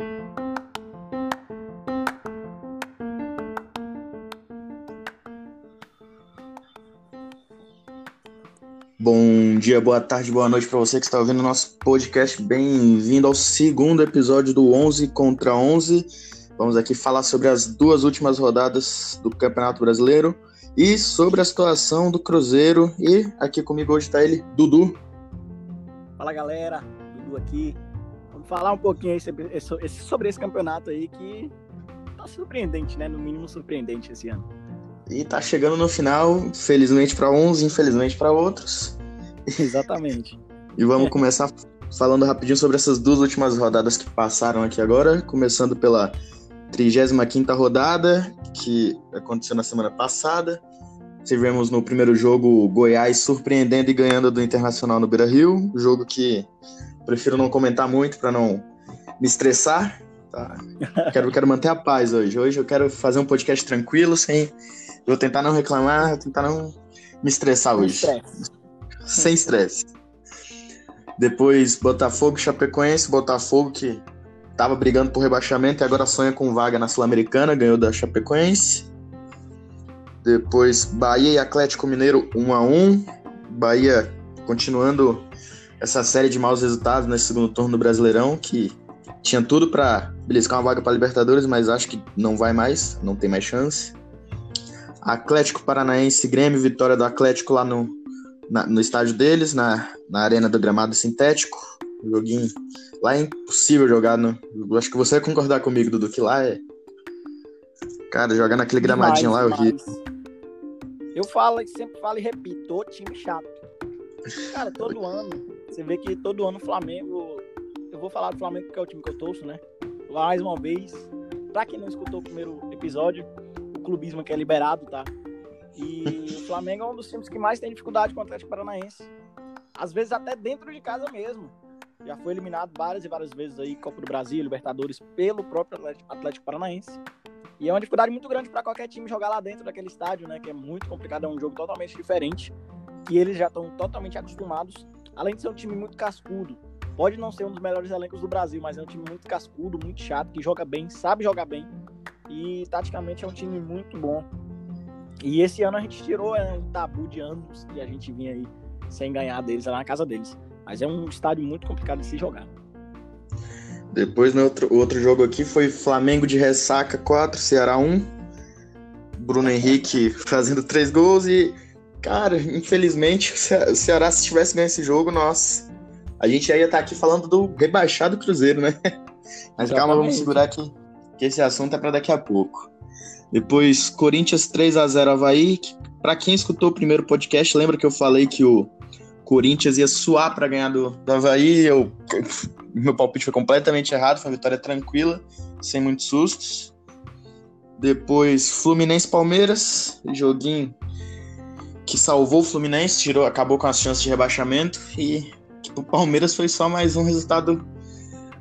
Bom dia, boa tarde, boa noite para você que está ouvindo o nosso podcast. Bem-vindo ao segundo episódio do 11 contra 11. Vamos aqui falar sobre as duas últimas rodadas do Campeonato Brasileiro e sobre a situação do Cruzeiro. E aqui comigo hoje está ele, Dudu. Fala galera, Dudu aqui. Falar um pouquinho sobre esse, sobre esse campeonato aí que tá surpreendente, né? No mínimo surpreendente esse ano. E tá chegando no final, felizmente para uns, infelizmente para outros. Exatamente. e vamos começar falando rapidinho sobre essas duas últimas rodadas que passaram aqui agora, começando pela 35ª rodada, que aconteceu na semana passada. Tivemos no primeiro jogo Goiás surpreendendo e ganhando do Internacional no Beira-Rio, jogo que prefiro não comentar muito para não me estressar. Tá? Quero, quero manter a paz hoje. Hoje eu quero fazer um podcast tranquilo, sem Vou tentar não reclamar, vou tentar não me estressar Sem hoje. estresse. Sem estresse. Depois, Botafogo e Chapecoense. Botafogo que tava brigando por rebaixamento e agora sonha com vaga na Sul-Americana, ganhou da Chapecoense. Depois, Bahia e Atlético Mineiro 1 a 1 Bahia continuando essa série de maus resultados nesse segundo turno do Brasileirão, que tinha tudo para beliscar uma vaga para Libertadores, mas acho que não vai mais, não tem mais chance. Atlético Paranaense, Grêmio, vitória do Atlético lá no, na, no estádio deles, na, na arena do gramado sintético. Um joguinho lá é impossível jogar no. Acho que você vai concordar comigo, Dudu, que lá é. Cara, jogar naquele gramadinho lá é horrível. Eu falo, sempre falo e repito, ô time chato. Cara, todo ano, você vê que todo ano o Flamengo. Eu vou falar do Flamengo porque é o time que eu torço, né? Mais uma vez, pra quem não escutou o primeiro episódio, o clubismo que é liberado, tá? E o Flamengo é um dos times que mais tem dificuldade com o Atlético Paranaense. Às vezes até dentro de casa mesmo. Já foi eliminado várias e várias vezes aí, Copa do Brasil, Libertadores, pelo próprio Atlético Paranaense. E é uma dificuldade muito grande para qualquer time jogar lá dentro daquele estádio, né? Que é muito complicado, é um jogo totalmente diferente. E eles já estão totalmente acostumados. Além de ser um time muito cascudo. Pode não ser um dos melhores elencos do Brasil, mas é um time muito cascudo, muito chato, que joga bem, sabe jogar bem. E taticamente é um time muito bom. E esse ano a gente tirou é, um tabu de anos que a gente vinha aí sem ganhar deles lá na casa deles. Mas é um estádio muito complicado de se jogar. Depois, no outro, outro jogo aqui foi Flamengo de ressaca 4, Ceará 1. Bruno Henrique fazendo três gols e, cara, infelizmente, o Ceará, se tivesse ganho esse jogo, nossa, a gente ia estar aqui falando do rebaixado Cruzeiro, né? Mas calma, vamos segurar aqui, que esse assunto é para daqui a pouco. Depois, Corinthians 3 a 0 Havaí. Para quem escutou o primeiro podcast, lembra que eu falei que o Corinthians ia suar para ganhar do, do Havaí? Eu, meu palpite foi completamente errado, foi uma vitória tranquila, sem muitos sustos. Depois, Fluminense Palmeiras, joguinho que salvou o Fluminense, tirou, acabou com as chances de rebaixamento e o Palmeiras foi só mais um resultado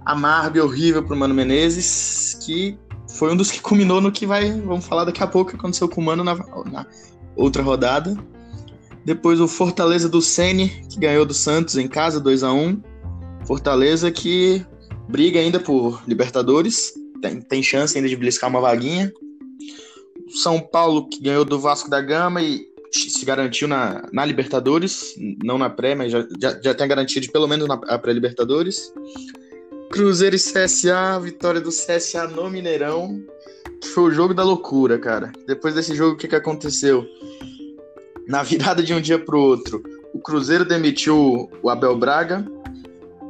amargo e horrível para o Mano Menezes, que foi um dos que culminou no que vai, vamos falar daqui a pouco, que aconteceu com o Mano na, na outra rodada. Depois o Fortaleza do Sene, que ganhou do Santos em casa, 2 a 1 Fortaleza que briga ainda por Libertadores, tem, tem chance ainda de beliscar uma vaguinha. São Paulo, que ganhou do Vasco da Gama e se garantiu na, na Libertadores, não na pré, mas já, já, já tem garantia de pelo menos na pré-Libertadores. Cruzeiro e CSA, vitória do CSA no Mineirão, foi o jogo da loucura, cara. Depois desse jogo, o que, que aconteceu? Na virada de um dia pro outro, o Cruzeiro demitiu o Abel Braga,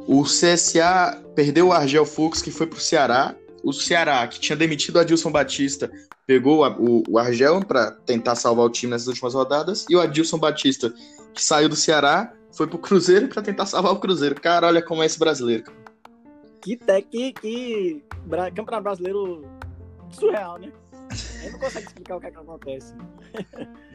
o CSA perdeu o Argel Fux, que foi pro Ceará. O Ceará, que tinha demitido o Adilson Batista, pegou o, o Argel para tentar salvar o time nessas últimas rodadas. E o Adilson Batista, que saiu do Ceará, foi pro Cruzeiro para tentar salvar o Cruzeiro. Cara, olha como é esse brasileiro. Que, que, que campeonato brasileiro surreal, né? Gente não consegue explicar o que, é que acontece.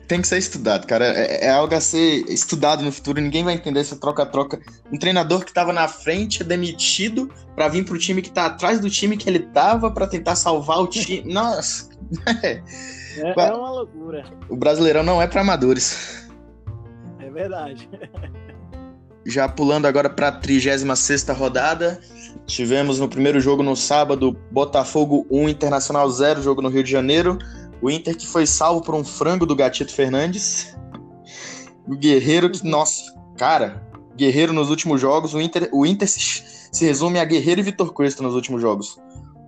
Tem que ser estudado, cara. É, é, algo a ser estudado no futuro. Ninguém vai entender essa troca-troca. Um treinador que estava na frente é demitido para vir pro time que tá atrás do time que ele tava para tentar salvar o time. Nossa! É, é uma loucura. O Brasileirão não é para amadores. É verdade. Já pulando agora para a 36 rodada, Tivemos no primeiro jogo no sábado, Botafogo 1, Internacional 0, jogo no Rio de Janeiro. O Inter que foi salvo por um frango do Gatito Fernandes. O Guerreiro que, nossa, cara, Guerreiro nos últimos jogos, o Inter, o Inter se, se resume a Guerreiro e Vitor Cuesta nos últimos jogos.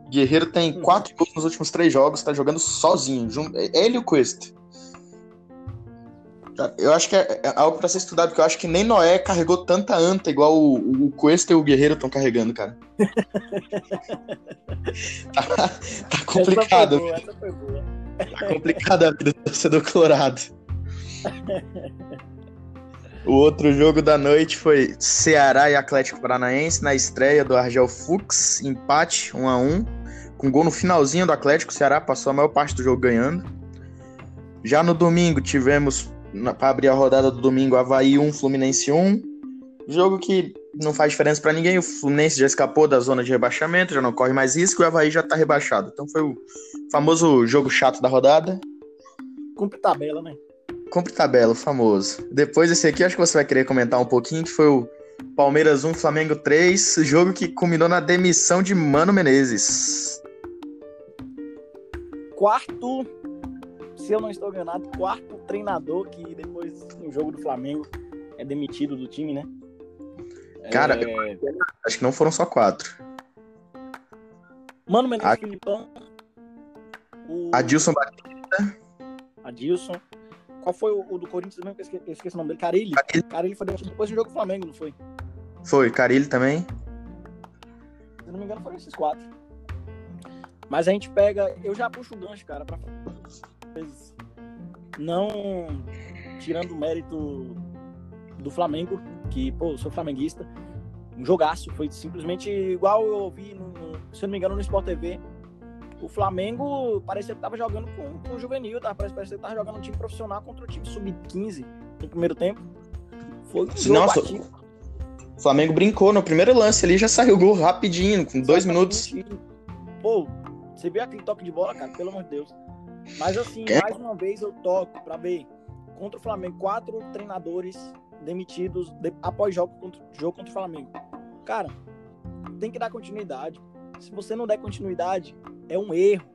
O Guerreiro tem quatro gols nos últimos três jogos, tá jogando sozinho. É ele e o Cuesta. Eu acho que é, é algo para ser estudado, porque eu acho que nem Noé carregou tanta anta igual o, o Cuesta e o Guerreiro estão carregando, cara. tá, tá, complicado. Essa foi boa, essa foi. Tá complicada a vida do torcedor colorado. O outro jogo da noite foi Ceará e Atlético Paranaense na estreia do Argel Fux, empate 1 a 1 com gol no finalzinho do Atlético. O Ceará passou a maior parte do jogo ganhando. Já no domingo tivemos para abrir a rodada do domingo, Havaí 1, Fluminense 1. Jogo que não faz diferença para ninguém. O Fluminense já escapou da zona de rebaixamento, já não corre mais risco e o Havaí já tá rebaixado. Então foi o famoso jogo chato da rodada. Cumpre tabela, né? Cumpre tabela, o famoso. Depois esse aqui, acho que você vai querer comentar um pouquinho, que foi o Palmeiras 1, Flamengo 3, jogo que culminou na demissão de Mano Menezes. Quarto se eu não estou enganado, quarto treinador que depois no jogo do Flamengo é demitido do time, né? Cara, é... acho que não foram só quatro. Mano Menezes A... Filipão. O... Adilson Batista. Adilson. Qual foi o, o do Corinthians mesmo? Eu esqueci, eu esqueci o nome dele. Carilli. Carilli. Carilli foi demitido depois do jogo do Flamengo, não foi? Foi, Carilli também. Se não me engano, foram esses quatro. Mas a gente pega. Eu já puxo o gancho, cara, pra vezes não tirando o mérito do Flamengo, que, pô, sou flamenguista, um jogaço, foi simplesmente igual eu ouvi, no, se eu não me engano, no Sport TV. O Flamengo parecia que tava jogando com, com o juvenil, tá? parecia que tava jogando um time profissional contra o time sub-15 no primeiro tempo. Foi um Nossa, o Flamengo brincou no primeiro lance ali, já saiu o gol rapidinho, com dois minutos. Pô, você viu aquele toque de bola, cara? Pelo amor de Deus. Mas assim, é. mais uma vez eu toco para ver contra o Flamengo, quatro treinadores demitidos de, após jogo contra, jogo contra o Flamengo. Cara, tem que dar continuidade. Se você não der continuidade, é um erro.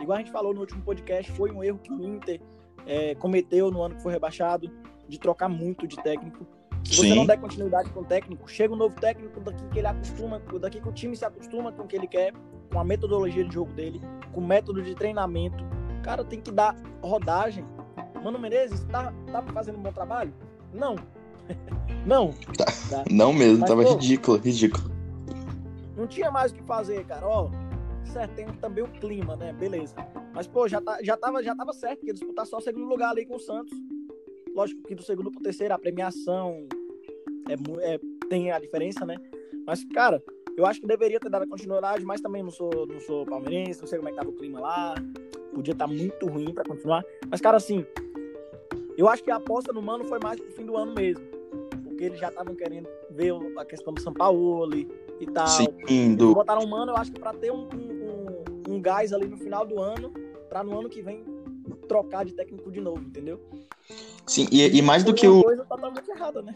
Igual a gente falou no último podcast, foi um erro que o Inter é, cometeu no ano que foi rebaixado, de trocar muito de técnico. Se Sim. você não der continuidade com o técnico, chega um novo técnico daqui que ele acostuma, daqui que o time se acostuma com o que ele quer, com a metodologia de jogo dele, com o método de treinamento, Cara, tem que dar rodagem. Mano Menezes, tá, tá fazendo um bom trabalho? Não. não. Tá. Tá. Não mesmo, Mas, tava pô, ridículo, ridículo. Não tinha mais o que fazer, cara. Ó, certo, tem também o clima, né? Beleza. Mas, pô, já, tá, já, tava, já tava certo, que disputar só o segundo lugar ali com o Santos. Lógico que do segundo pro terceiro a premiação é, é, tem a diferença, né? Mas, cara, eu acho que deveria ter dado a continuidade, mas também não sou, não sou palmeirense, não sei como é que tava o clima lá podia estar tá muito ruim para continuar. Mas, cara, assim, eu acho que a aposta no Mano foi mais pro fim do ano mesmo. Porque eles já estavam querendo ver a questão do São Paulo e tal. Sim, do... botaram o Mano, eu acho que para ter um, um, um, gás ali no final do ano, para no ano que vem trocar de técnico de novo, entendeu? Sim, e, e mais do que o. coisa totalmente errada, né?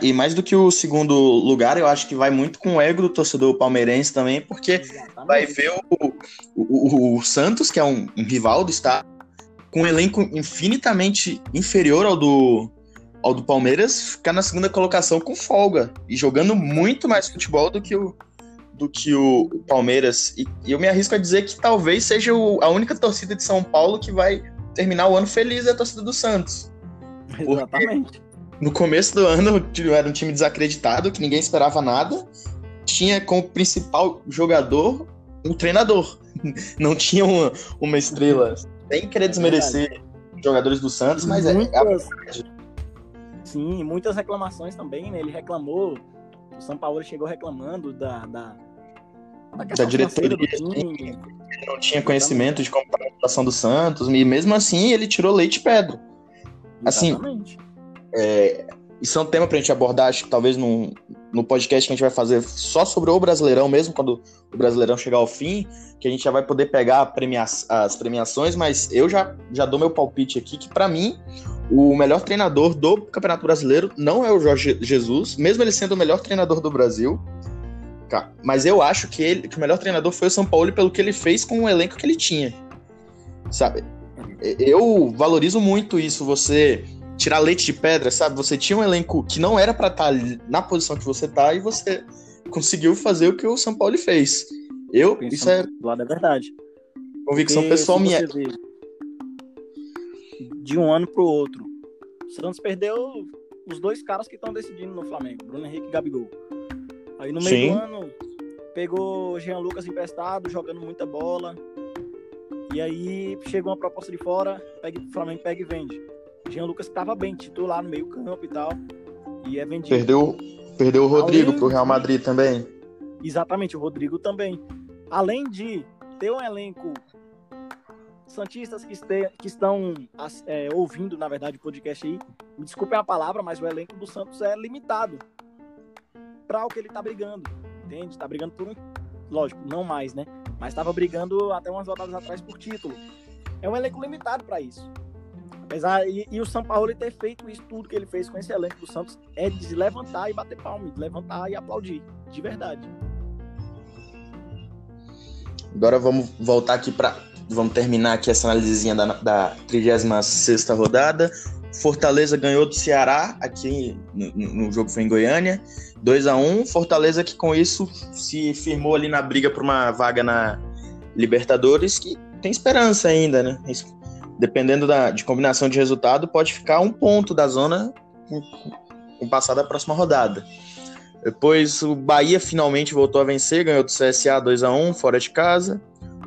E mais do que o segundo lugar, eu acho que vai muito com o ego do torcedor palmeirense também, porque Exatamente. vai ver o, o, o, Santos, que é um, um rival do estado, com um elenco infinitamente inferior ao do, ao do Palmeiras, ficar na segunda colocação com folga e jogando muito mais futebol do que o, do que o, Palmeiras. E, eu me arrisco a dizer que talvez seja o, a única torcida de São Paulo que vai terminar o ano feliz é a torcida do Santos. Exatamente no começo do ano era um time desacreditado, que ninguém esperava nada. Tinha como principal jogador um treinador. Não tinha uma, uma estrela. Sem querer desmerecer é jogadores do Santos, mas é, muitas, é Sim, muitas reclamações também, né? Ele reclamou, o São Paulo chegou reclamando da, da, da, da diretoria. Ele não tinha conhecimento de como a situação do Santos, e mesmo assim ele tirou leite e pedra. Assim, Exatamente. É, isso é um tema para a gente abordar, acho que talvez no, no podcast que a gente vai fazer só sobre o Brasileirão mesmo, quando o Brasileirão chegar ao fim, que a gente já vai poder pegar premia as premiações, mas eu já, já dou meu palpite aqui, que para mim, o melhor treinador do Campeonato Brasileiro não é o Jorge Jesus, mesmo ele sendo o melhor treinador do Brasil. Mas eu acho que, ele, que o melhor treinador foi o São Paulo pelo que ele fez com o elenco que ele tinha. Sabe? Eu valorizo muito isso, você tirar leite de pedra, sabe? Você tinha um elenco que não era para estar tá na posição que você tá e você conseguiu fazer o que o São Paulo fez. Eu, Pensando isso é. Do lado é verdade. Convicção Porque, pessoal minha. Vê, de um ano pro outro. O Santos perdeu os dois caras que estão decidindo no Flamengo, Bruno Henrique e Gabigol. Aí no meio Sim. do ano pegou Jean Lucas emprestado, jogando muita bola. E aí chegou uma proposta de fora, pega, o Flamengo pega e vende. Jean Lucas estava bem, titular no meio campo e tal. E é vendido. Perdeu, perdeu o Rodrigo Além... pro Real Madrid também. Exatamente, o Rodrigo também. Além de ter um elenco Santistas que, este, que estão é, ouvindo, na verdade, o podcast aí, me desculpem a palavra, mas o elenco do Santos é limitado para o que ele está brigando, entende? Está brigando por um, lógico, não mais, né? Mas estava brigando até umas rodadas atrás por título. É um elenco limitado para isso. Apesar, e, e, o São Paulo ter feito isso tudo que ele fez com esse elenco do Santos é de levantar e bater palma, de levantar e aplaudir, de verdade. Agora vamos voltar aqui para vamos terminar aqui essa análisezinha da, da 36 rodada. Fortaleza ganhou do Ceará, aqui no, no jogo foi em Goiânia, 2 a 1 Fortaleza que com isso se firmou ali na briga por uma vaga na Libertadores, que tem esperança ainda, né? Dependendo da, de combinação de resultado, pode ficar um ponto da zona com, passar da próxima rodada. Depois o Bahia finalmente voltou a vencer, ganhou do CSA 2 a 1 fora de casa.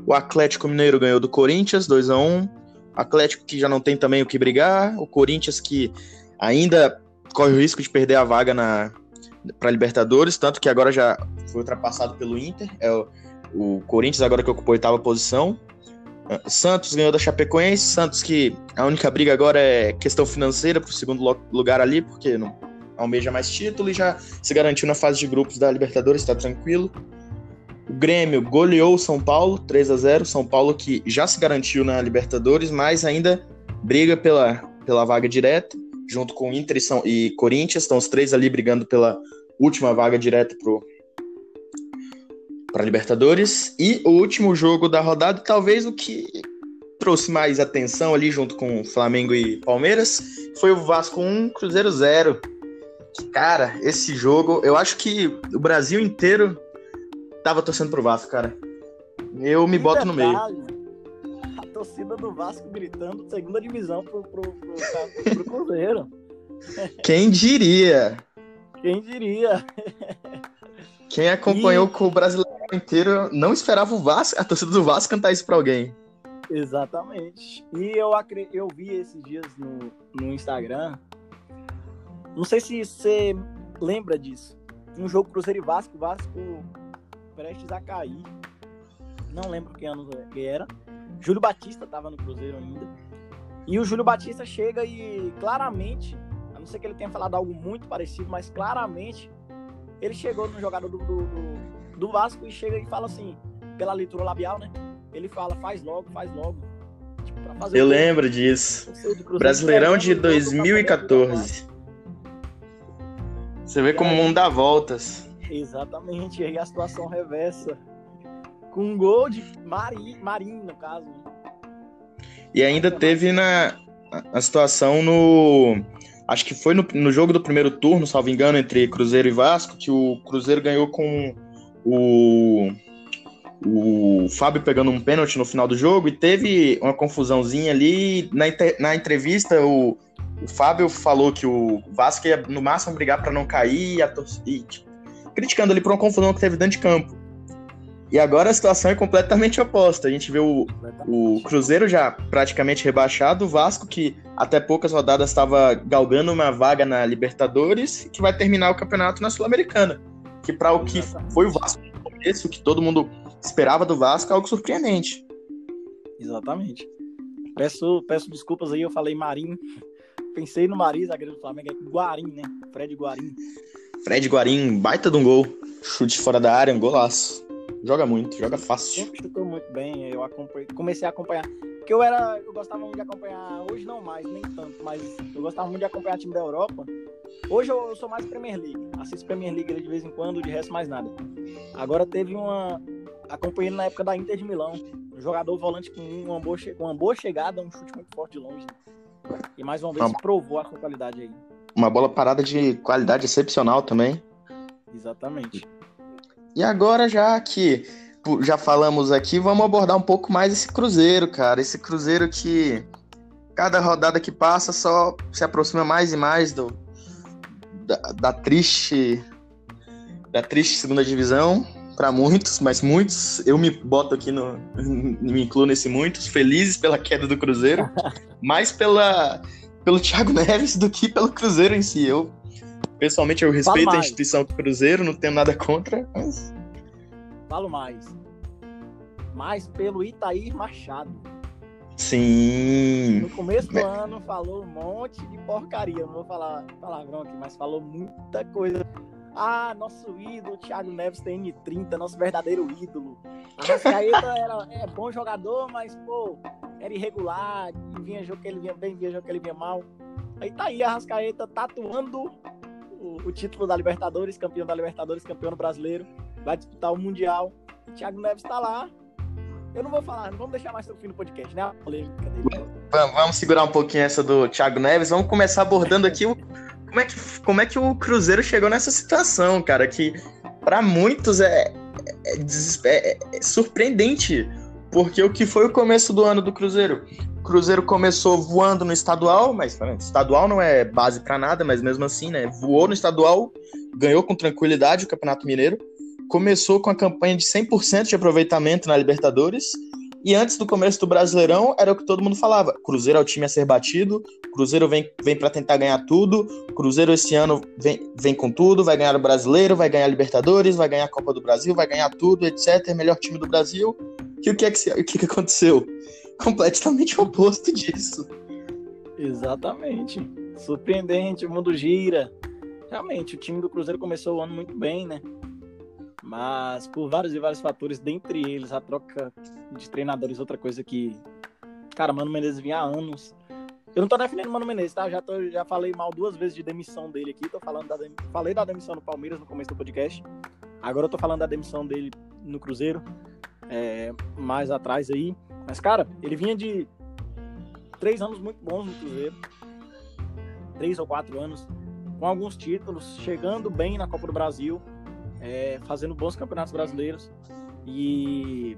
O Atlético Mineiro ganhou do Corinthians 2 a 1 Atlético que já não tem também o que brigar. O Corinthians que ainda corre o risco de perder a vaga na para Libertadores, tanto que agora já foi ultrapassado pelo Inter. É o, o Corinthians agora que ocupou a oitava posição. Ah, Santos ganhou da Chapecoense. Santos que a única briga agora é questão financeira para o segundo lugar ali, porque não almeja mais título e já se garantiu na fase de grupos da Libertadores, está tranquilo. O Grêmio goleou o São Paulo 3 a 0 São Paulo que já se garantiu na Libertadores, mas ainda briga pela, pela vaga direta, junto com Inter e, São, e Corinthians. Estão os três ali brigando pela última vaga direta para Libertadores. E o último jogo da rodada, talvez o que trouxe mais atenção ali, junto com Flamengo e Palmeiras, foi o Vasco 1, Cruzeiro 0. Cara, esse jogo, eu acho que o Brasil inteiro tava torcendo pro Vasco, cara. Eu me boto detalhe, no meio. A torcida do Vasco gritando segunda divisão pro, pro, pro, pro Cruzeiro. Quem diria? Quem diria? Quem acompanhou e... com o brasileiro inteiro não esperava o Vasco, a torcida do Vasco cantar isso pra alguém. Exatamente. E eu, eu vi esses dias no, no Instagram. Não sei se você lembra disso. Um jogo Cruzeiro e Vasco, Vasco prestes a cair. Não lembro que ano que era. Júlio Batista estava no Cruzeiro ainda. E o Júlio Batista chega e claramente, a não ser que ele tenha falado algo muito parecido, mas claramente ele chegou no jogador do, do, do, do Vasco e chega e fala assim, pela leitura labial, né? Ele fala, faz logo, faz logo. Tipo, Eu lembro disso. Brasileirão de 2014. Você vê como o mundo dá voltas. Exatamente, aí a situação reversa. Com um gol de Marinho, Marinho no caso. E ainda teve na a situação no. Acho que foi no, no jogo do primeiro turno, salvo engano, entre Cruzeiro e Vasco, que o Cruzeiro ganhou com o, o Fábio pegando um pênalti no final do jogo e teve uma confusãozinha ali. Na, na entrevista, o, o Fábio falou que o Vasco ia no máximo brigar para não cair a, e tipo, criticando ali por uma confusão que teve dentro de campo. E agora a situação é completamente oposta. A gente vê o, o Cruzeiro já praticamente rebaixado, o Vasco, que até poucas rodadas estava galgando uma vaga na Libertadores, que vai terminar o campeonato na Sul-Americana. Que para o que foi o Vasco no começo, o que todo mundo esperava do Vasco, é algo surpreendente. Exatamente. Peço, peço desculpas aí, eu falei Marinho. Pensei no Marinho, zagueiro do Flamengo, é Guarim, né? Fred Guarim. Fred Guarim, baita de um gol. Chute fora da área, um golaço. Joga muito, joga fácil. Sempre chutou muito bem. Eu comecei a acompanhar. Porque eu era. Eu gostava muito de acompanhar. Hoje não mais, nem tanto, mas eu gostava muito de acompanhar time da Europa. Hoje eu, eu sou mais Premier League. Assisto Premier League de vez em quando, de resto mais nada. Agora teve uma. Acompanhei na época da Inter de Milão. Um jogador volante com uma boa, uma boa chegada, um chute muito forte de longe. E mais uma vez uma... provou a sua qualidade aí. Uma bola parada de qualidade excepcional também. Exatamente. E agora, já que já falamos aqui, vamos abordar um pouco mais esse Cruzeiro, cara. Esse Cruzeiro que cada rodada que passa só se aproxima mais e mais do da, da triste da triste segunda divisão para muitos, mas muitos eu me boto aqui no me incluo nesse muitos felizes pela queda do Cruzeiro, mais pela pelo Thiago Neves do que pelo Cruzeiro em si. Eu pessoalmente eu respeito a instituição do Cruzeiro, não tenho nada contra, mas Falo mais. Mais pelo Itair Machado. Sim. No começo do ano falou um monte de porcaria. Não vou falar palavrão aqui, mas falou muita coisa. Ah, nosso ídolo, Thiago Neves tem N30, nosso verdadeiro ídolo. A Rascaeta era é bom jogador, mas, pô, era irregular. Vinha jogo que ele vinha bem, vinha jogo que ele vinha mal. Aí tá aí a Rascaeta tatuando o, título da Libertadores, campeão da Libertadores, campeão do brasileiro vai disputar o Mundial. O Thiago Neves está lá. Eu não vou falar, não vamos deixar mais pro fim do podcast, né? Vamos, vamos segurar um pouquinho essa do Thiago Neves. Vamos começar abordando aqui o, como, é que, como é que o Cruzeiro chegou nessa situação, cara. Que para muitos é, é, é, é surpreendente porque o que foi o começo do ano do Cruzeiro? Cruzeiro começou voando no estadual, mas estadual não é base para nada, mas mesmo assim, né? Voou no estadual, ganhou com tranquilidade o Campeonato Mineiro começou com a campanha de 100% de aproveitamento na Libertadores. E antes do começo do Brasileirão, era o que todo mundo falava: Cruzeiro é o time a ser batido, Cruzeiro vem, vem para tentar ganhar tudo, Cruzeiro esse ano vem, vem com tudo, vai ganhar o Brasileiro, vai ganhar a Libertadores, vai ganhar a Copa do Brasil, vai ganhar tudo, etc. Melhor time do Brasil. E o que, é que, o que, que aconteceu? Completamente o oposto disso. Exatamente. Surpreendente, o mundo gira. Realmente, o time do Cruzeiro começou o ano muito bem, né? Mas por vários e vários fatores, dentre eles a troca de treinadores, outra coisa que. Cara, Mano Menezes vinha há anos. Eu não tô defendendo Mano Menezes, tá? Já, tô, já falei mal duas vezes de demissão dele aqui. Tô falando da, falei da demissão no Palmeiras no começo do podcast. Agora eu tô falando da demissão dele no Cruzeiro. É, mais atrás aí. Mas, cara, ele vinha de três anos muito bons no Cruzeiro. Três ou quatro anos. Com alguns títulos, chegando bem na Copa do Brasil é, fazendo bons campeonatos brasileiros e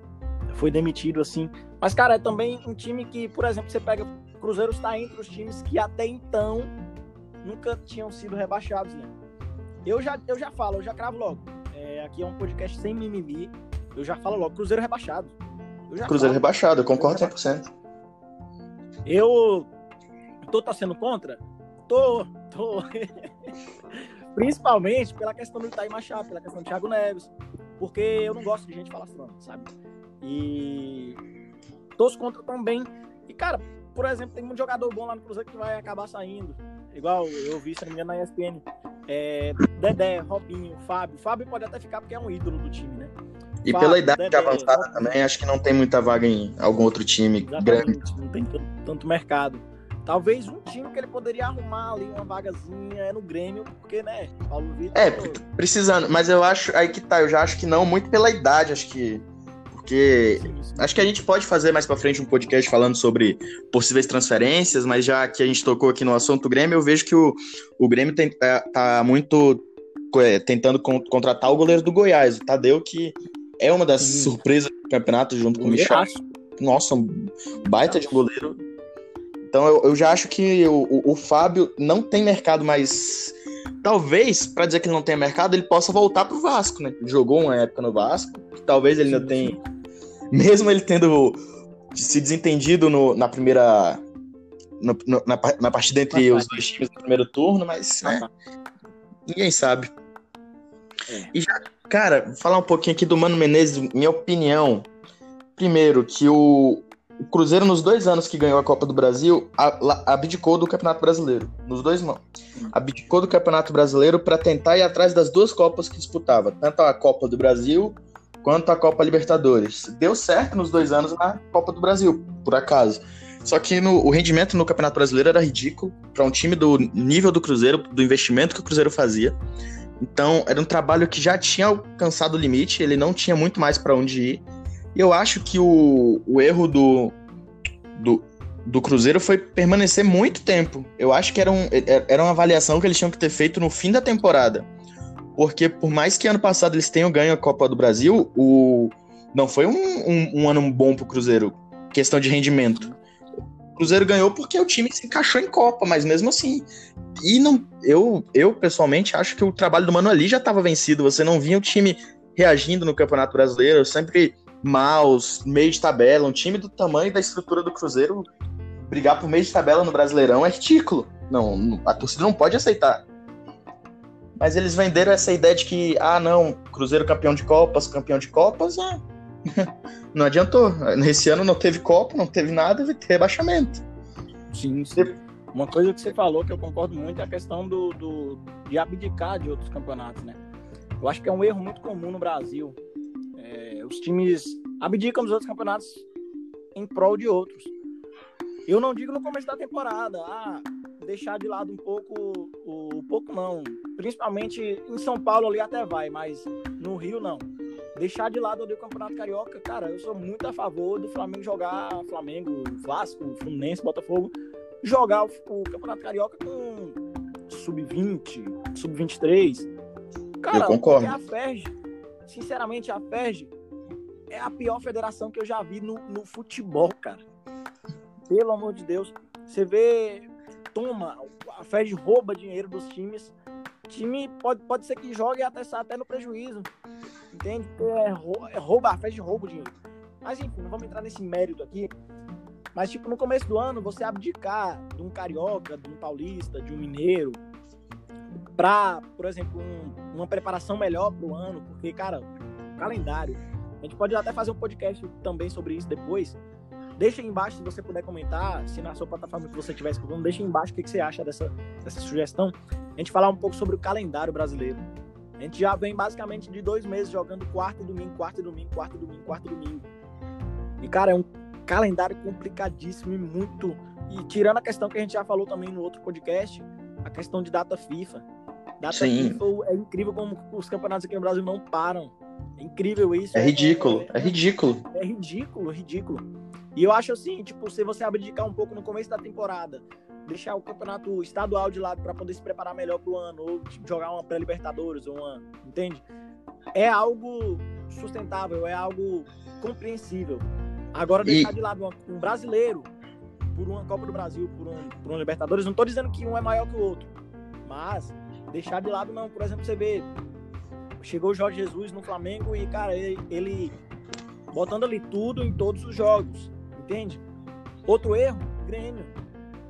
foi demitido assim. Mas, cara, é também um time que, por exemplo, você pega. Cruzeiro está entre os times que até então nunca tinham sido rebaixados, né? Eu já, eu já falo, eu já cravo logo. É, aqui é um podcast sem mimimi. Eu já falo logo, Cruzeiro rebaixado. Cruzeiro rebaixado, eu concordo 100%. Eu tô torcendo contra? Tô, tô. Principalmente pela questão do Itaí Machado, pela questão do Thiago Neves. Porque eu não gosto de gente falastrona, sabe? E torço contra também. E, cara, por exemplo, tem muito jogador bom lá no Cruzeiro que vai acabar saindo. Igual eu vi, se não me engano, na ESPN. É, Dedé, Robinho, Fábio. Fábio pode até ficar porque é um ídolo do time, né? E pela idade Dedé, avançada Robinho. também, acho que não tem muita vaga em algum outro time grande. Não tem tanto mercado. Talvez um time que ele poderia arrumar ali uma vagazinha é no Grêmio, porque, né, Paulo Vitor. É, precisando, mas eu acho. Aí que tá, eu já acho que não, muito pela idade, acho que. Porque sim, sim. acho que a gente pode fazer mais para frente um podcast falando sobre possíveis transferências, mas já que a gente tocou aqui no assunto Grêmio, eu vejo que o, o Grêmio tem, tá, tá muito é, tentando con contratar o goleiro do Goiás, o Tadeu, que é uma das surpresas do campeonato junto com o Michel. Nossa, um baita de goleiro então eu, eu já acho que o, o, o, Fábio não tem mercado mais. Talvez, para dizer que ele não tem mercado, ele possa voltar pro Vasco, né? Jogou uma época no Vasco. Talvez ele ainda tenha. Mesmo ele tendo se desentendido no, na primeira. No, no, na, na partida entre os dois times no primeiro turno, mas né, ninguém sabe. É. E já, cara, falar um pouquinho aqui do Mano Menezes, minha opinião. Primeiro, que o, o Cruzeiro, nos dois anos que ganhou a Copa do Brasil, abdicou do Campeonato Brasileiro. Nos dois não. Abdicou do Campeonato Brasileiro para tentar ir atrás das duas Copas que disputava, tanto a Copa do Brasil quanto a Copa Libertadores. Deu certo nos dois anos na Copa do Brasil, por acaso. Só que no, o rendimento no Campeonato Brasileiro era ridículo para um time do nível do Cruzeiro, do investimento que o Cruzeiro fazia. Então, era um trabalho que já tinha alcançado o limite, ele não tinha muito mais para onde ir. E eu acho que o, o erro do, do, do Cruzeiro foi permanecer muito tempo. Eu acho que era, um, era uma avaliação que eles tinham que ter feito no fim da temporada. Porque por mais que ano passado eles tenham ganho a Copa do Brasil, o, não foi um, um, um ano bom para o Cruzeiro, questão de rendimento. Cruzeiro ganhou porque o time se encaixou em Copa, mas mesmo assim. E não, eu, eu pessoalmente acho que o trabalho do Mano ali já estava vencido. Você não via o time reagindo no Campeonato Brasileiro, sempre maus, meio de tabela. Um time do tamanho e da estrutura do Cruzeiro brigar por meio de tabela no Brasileirão é ridículo. Não, a torcida não pode aceitar. Mas eles venderam essa ideia de que, ah, não, Cruzeiro campeão de Copas, campeão de Copas, ah, não adiantou. Nesse ano não teve Copa, não teve nada, vai ter rebaixamento. Sim, sim. Uma coisa que você falou que eu concordo muito é a questão do, do, de abdicar de outros campeonatos, né? Eu acho que é um erro muito comum no Brasil. É, os times abdicam dos outros campeonatos em prol de outros. Eu não digo no começo da temporada, ah, deixar de lado um pouco, o pouco não, principalmente em São Paulo ali até vai, mas no Rio não. Deixar de lado ali o Campeonato Carioca, cara, eu sou muito a favor do Flamengo jogar Flamengo, Vasco, Fluminense, Botafogo, jogar o, o Campeonato Carioca com sub-20, sub-23. Cara, eu concordo. a FERJ, sinceramente, a FERJ é a pior federação que eu já vi no, no futebol, cara. Pelo amor de Deus. Você vê, toma, a Fed rouba dinheiro dos times. Time pode, pode ser que jogue até, até no prejuízo. Entende? É, é rouba, a Fed rouba o dinheiro. Mas enfim, não vamos entrar nesse mérito aqui. Mas, tipo, no começo do ano, você abdicar de um carioca, de um paulista, de um mineiro, para, por exemplo, um, uma preparação melhor para o ano, porque, cara, calendário. A gente pode até fazer um podcast também sobre isso depois, Deixa aí embaixo se você puder comentar, se na sua plataforma que você estiver escutando, deixa aí embaixo o que, que você acha dessa, dessa sugestão. A gente falar um pouco sobre o calendário brasileiro. A gente já vem basicamente de dois meses jogando quarto e domingo, quarto e domingo, quarto e domingo, quarto e domingo. E, cara, é um calendário complicadíssimo e muito. E tirando a questão que a gente já falou também no outro podcast, a questão de data FIFA. Data Sim. FIFA é incrível como os campeonatos aqui no Brasil não param. É incrível isso. É, ridículo, é, é, é ridículo. É ridículo, ridículo. E eu acho assim, tipo, se você abdicar um pouco no começo da temporada, deixar o campeonato estadual de lado para poder se preparar melhor pro ano, ou jogar uma pré-libertadores, ou uma, entende? É algo sustentável, é algo compreensível. Agora deixar e... de lado um brasileiro por uma Copa do Brasil, por um, por um Libertadores, não tô dizendo que um é maior que o outro, mas deixar de lado não, por exemplo, você vê chegou o Jorge Jesus no Flamengo e cara, ele, ele botando ali tudo em todos os jogos entende? Outro erro, Grêmio.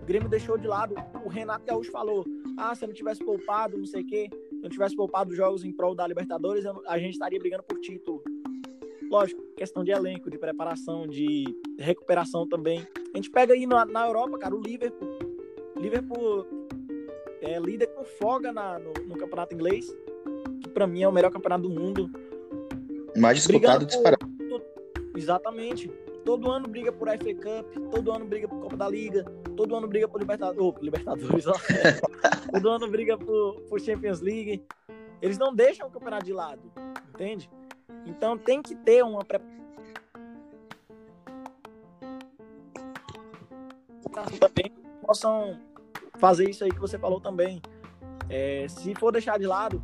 O Grêmio deixou de lado. O Renato Gaúcho falou: ah, se eu não tivesse poupado, não sei o quê, se eu não tivesse poupado os jogos em prol da Libertadores, a gente estaria brigando por título. Lógico, questão de elenco, de preparação, de recuperação também. A gente pega aí na, na Europa, cara, o Liverpool. Liverpool é líder com folga na, no, no campeonato inglês, que para mim é o melhor campeonato do mundo. Mais disputado disparado. Exatamente. Todo ano briga por FA Cup, todo ano briga por Copa da Liga, todo ano briga por Libertadores, oh, Libertadores ó. todo ano briga por, por Champions League. Eles não deixam o campeonato de lado, entende? Então tem que ter uma preparação também possam fazer isso aí que você falou também. É, se for deixar de lado,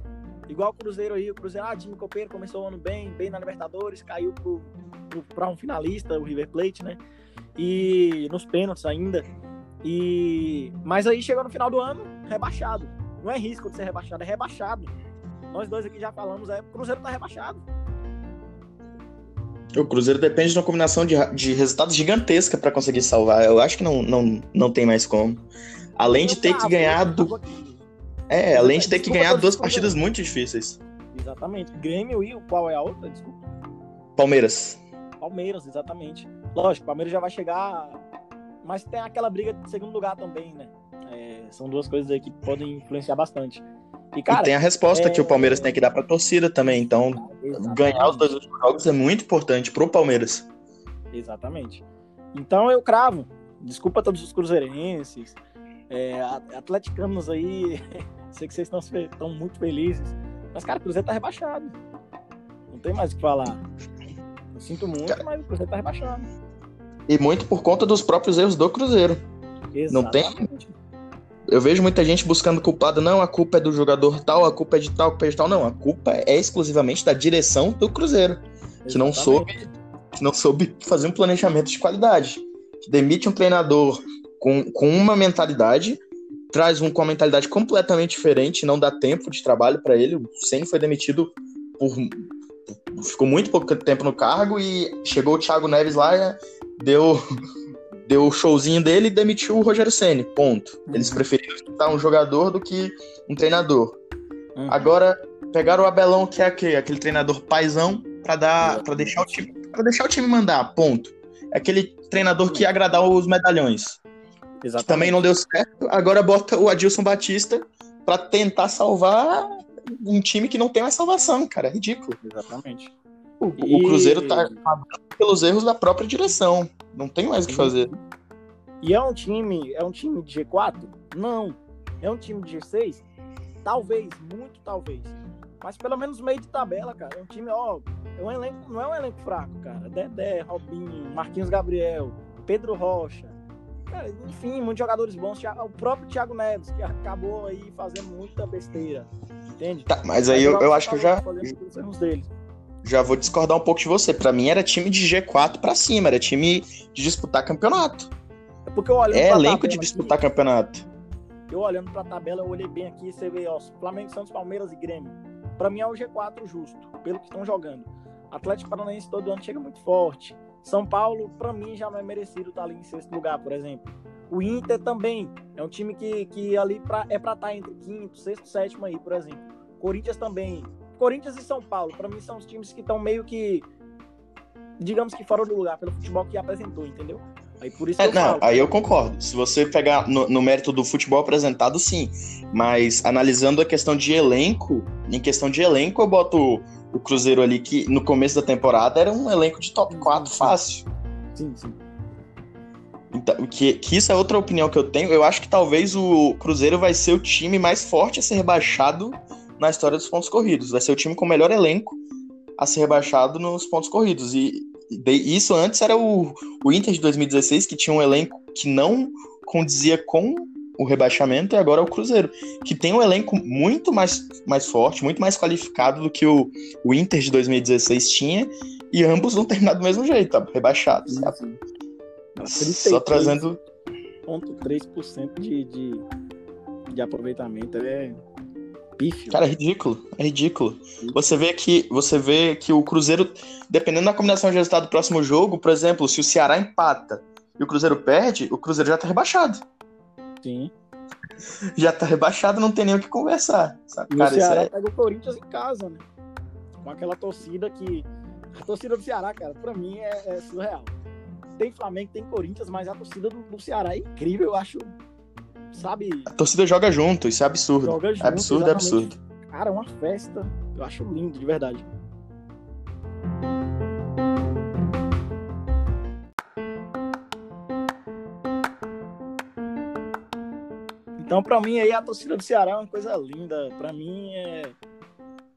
igual o Cruzeiro aí, o Cruzeiro, ah, time copeiro começou o ano bem, bem na Libertadores, caiu para um finalista, o River Plate, né? E nos pênaltis ainda. E mas aí chegou no final do ano, rebaixado. Não é risco de ser rebaixado, é rebaixado. Nós dois aqui já falamos, é, o Cruzeiro tá rebaixado. O Cruzeiro depende de uma combinação de, de resultados gigantesca para conseguir salvar. Eu acho que não, não, não tem mais como. Além de ter que ganhar do... É, além de ter que ganhar duas partidas muito difíceis. Exatamente. Grêmio e qual é a outra? Desculpa. Palmeiras. Palmeiras, exatamente. Lógico, o Palmeiras já vai chegar, mas tem aquela briga de segundo lugar também, né? É, são duas coisas aí que podem influenciar bastante. E, cara, e tem a resposta é... que o Palmeiras tem que dar pra torcida também. Então, Exatamente. ganhar os dois últimos jogos é muito importante pro Palmeiras. Exatamente. Então eu cravo. Desculpa a todos os cruzeirenses, é, atleticanos aí. sei que vocês estão, estão muito felizes. Mas, cara, o Cruzeiro tá rebaixado. Não tem mais o que falar. Eu sinto muito, cara... mas o Cruzeiro tá rebaixado. E muito por conta dos próprios erros do Cruzeiro. Exatamente. Não tem. Eu vejo muita gente buscando culpado, não, a culpa é do jogador tal, a culpa é de tal, a culpa é de tal. Não, a culpa é exclusivamente da direção do Cruzeiro, Exatamente. que não soube, que não soube fazer um planejamento de qualidade. Demite um treinador com, com uma mentalidade, traz um com uma mentalidade completamente diferente, não dá tempo de trabalho para ele. O Sen foi demitido por ficou muito pouco tempo no cargo e chegou o Thiago Neves lá, deu deu o showzinho dele e demitiu o Rogério Ceni. Ponto. Uhum. Eles preferiram estar um jogador do que um treinador. Uhum. Agora pegaram o Abelão, que é aquele, aquele treinador paizão, para dar, para deixar o time, para deixar o time mandar. Ponto. É aquele treinador que ia agradar os medalhões. Exatamente. também não deu certo. Agora bota o Adilson Batista para tentar salvar um time que não tem mais salvação, cara. É ridículo. Exatamente. O, e... o Cruzeiro tá pelos erros da própria direção. Não tem mais o que fazer. E é um time, é um time de G4? Não. É um time de G6? Talvez, muito talvez. Mas pelo menos meio de tabela, cara. É um time, ó, é um elenco, não é um elenco fraco, cara. Dedé, Robinho, Marquinhos Gabriel, Pedro Rocha. Cara, enfim, muitos jogadores bons. O próprio Thiago Neves, que acabou aí fazendo muita besteira. Entende? Tá, mas aí eu, eu acho que eu já. Já vou discordar um pouco de você. Para mim era time de G4 para cima, era time de disputar campeonato. É porque eu olhando É elenco de disputar aqui, campeonato. Eu olhando pra tabela, eu olhei bem aqui, você vê, ó, Flamengo, Santos, Palmeiras e Grêmio. Para mim é o G4 justo, pelo que estão jogando. Atlético Paranaense todo ano chega muito forte. São Paulo, para mim, já não é merecido estar ali em sexto lugar, por exemplo. O Inter também é um time que, que ali pra, é para estar tá entre quinto, sexto, sétimo aí, por exemplo. Corinthians também. Corinthians e São Paulo, para mim, são os times que estão meio que, digamos que fora do lugar, pelo futebol que apresentou, entendeu? Aí por isso é, não, falo. aí eu concordo. Se você pegar no, no, mérito do futebol apresentado, sim. Mas analisando a questão de elenco, em questão de elenco, eu boto o Cruzeiro ali, que no começo da temporada era um elenco de top 4 sim, fácil. Sim, sim. Então, que, que isso é outra opinião que eu tenho. Eu acho que talvez o Cruzeiro vai ser o time mais forte a ser rebaixado na história dos pontos corridos. Vai ser o time com o melhor elenco a ser rebaixado nos pontos corridos. E, e isso antes era o, o Inter de 2016, que tinha um elenco que não condizia com o rebaixamento, e agora é o Cruzeiro, que tem um elenco muito mais, mais forte, muito mais qualificado do que o, o Inter de 2016 tinha, e ambos vão terminar do mesmo jeito, tá? rebaixados. Tá? Só trazendo. 0,3% de, de, de aproveitamento é pífio. Cara, é ridículo. É ridículo. Você vê que você vê que o Cruzeiro, dependendo da combinação de resultado do próximo jogo, por exemplo, se o Ceará empata e o Cruzeiro perde, o Cruzeiro já tá rebaixado. Sim. Já tá rebaixado, não tem nem o que conversar. Sabe? E cara, o Ceará é... pega o Corinthians em casa, né? Com aquela torcida que. A torcida do Ceará, cara, pra mim é, é surreal. Tem Flamengo, tem Corinthians, mas a torcida do, do Ceará é incrível, eu acho sabe? A torcida joga junto, isso é absurdo. Joga junto, é absurdo, exatamente. é absurdo. Cara, é uma festa. Eu acho lindo, de verdade. Então, para mim, aí a torcida do Ceará é uma coisa linda. Para mim, é,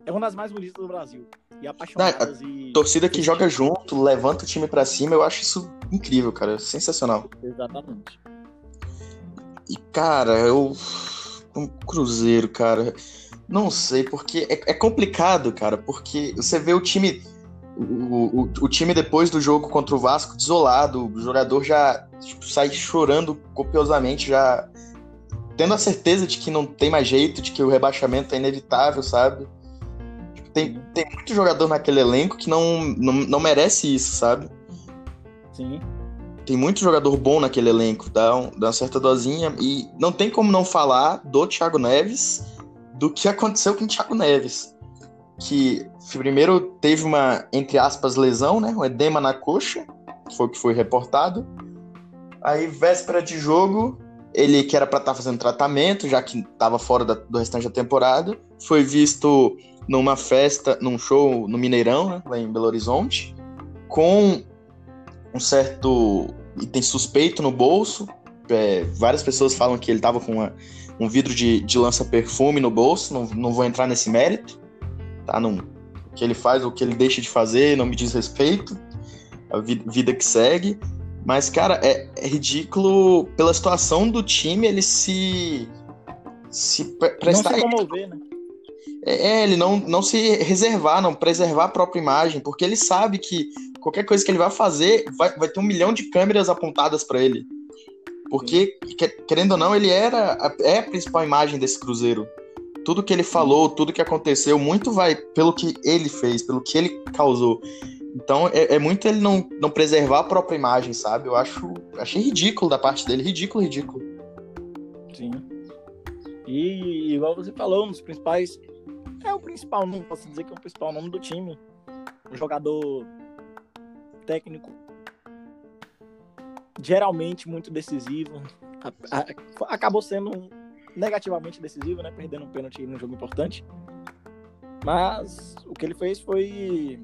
é uma das mais bonitas do Brasil. E apaixonadas. Não, e... Torcida que joga junto, levanta o time para cima, eu acho isso incrível, cara. Sensacional. Exatamente. E, cara, eu. Um Cruzeiro, cara. Não sei, porque é, é complicado, cara, porque você vê o time. O, o, o, time depois do jogo contra o Vasco desolado, o jogador já tipo, sai chorando copiosamente, já tendo a certeza de que não tem mais jeito, de que o rebaixamento é inevitável, sabe? Tipo, tem, tem muito jogador naquele elenco que não, não, não merece isso, sabe? Sim tem muito jogador bom naquele elenco, dá, um, dá uma certa dosinha. E não tem como não falar do Thiago Neves, do que aconteceu com o Thiago Neves. Que primeiro teve uma, entre aspas, lesão, né? Um edema na coxa, foi o que foi reportado. Aí, véspera de jogo, ele que era para estar tá fazendo tratamento, já que estava fora da, do restante da temporada, foi visto numa festa, num show no Mineirão, né, lá em Belo Horizonte, com um certo item suspeito no bolso. É, várias pessoas falam que ele estava com uma, um vidro de, de lança-perfume no bolso, não, não vou entrar nesse mérito, tá? Não, o que ele faz, o que ele deixa de fazer, não me diz respeito, a vi, vida que segue. Mas, cara, é, é, ridículo pela situação do time ele se. se prestar. Não se comover, né? É, ele não, não se reservar, não preservar a própria imagem, porque ele sabe que qualquer coisa que ele vai fazer vai, vai ter um milhão de câmeras apontadas para ele. Porque, querendo ou não, ele era a, é a principal imagem desse Cruzeiro. Tudo que ele falou, tudo que aconteceu, muito vai pelo que ele fez, pelo que ele causou. Então é, é, muito ele não, não preservar a própria imagem, sabe? Eu acho achei ridículo da parte dele, ridículo, ridículo. Sim. E igual você falou, um dos principais é o principal nome, posso dizer que é o principal nome do time. Um jogador técnico geralmente muito decisivo. acabou sendo negativamente decisivo, né? Perdendo um pênalti num jogo importante. Mas o que ele fez foi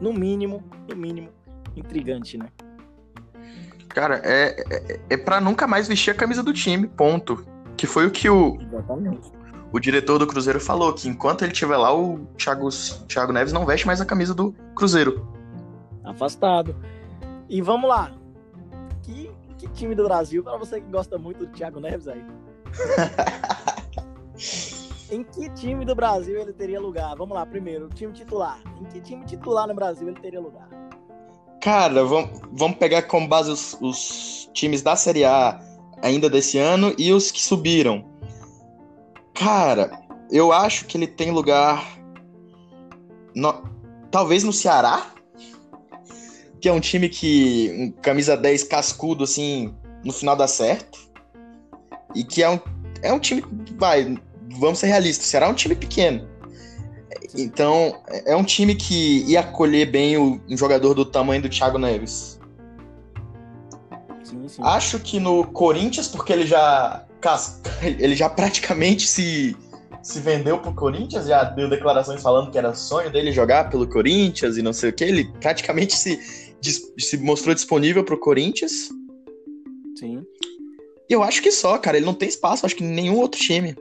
no mínimo, no mínimo, intrigante, né? Cara, é, é, é para nunca mais vestir a camisa do time, ponto. Que foi o que o, Exatamente. O diretor do Cruzeiro falou, que enquanto ele estiver lá, o Thiago, Thiago Neves não veste mais a camisa do Cruzeiro. Afastado. E vamos lá. Que, que time do Brasil, para você que gosta muito do Thiago Neves aí? Em que time do Brasil ele teria lugar? Vamos lá, primeiro, o time titular. Em que time titular no Brasil ele teria lugar? Cara, vamos, vamos pegar como base os, os times da Série A ainda desse ano e os que subiram. Cara, eu acho que ele tem lugar. No, talvez no Ceará, que é um time que. Um camisa 10 cascudo, assim, no final dá certo. E que é um, é um time que vai vamos ser realistas, será um time pequeno. Então, é um time que ia acolher bem o, um jogador do tamanho do Thiago Neves. Sim, sim. Acho que no Corinthians, porque ele já ele já praticamente se, se vendeu pro Corinthians, já deu declarações falando que era sonho dele jogar pelo Corinthians e não sei o que. Ele praticamente se, se mostrou disponível pro Corinthians. Sim. E eu acho que só, cara. Ele não tem espaço, acho que nenhum outro time.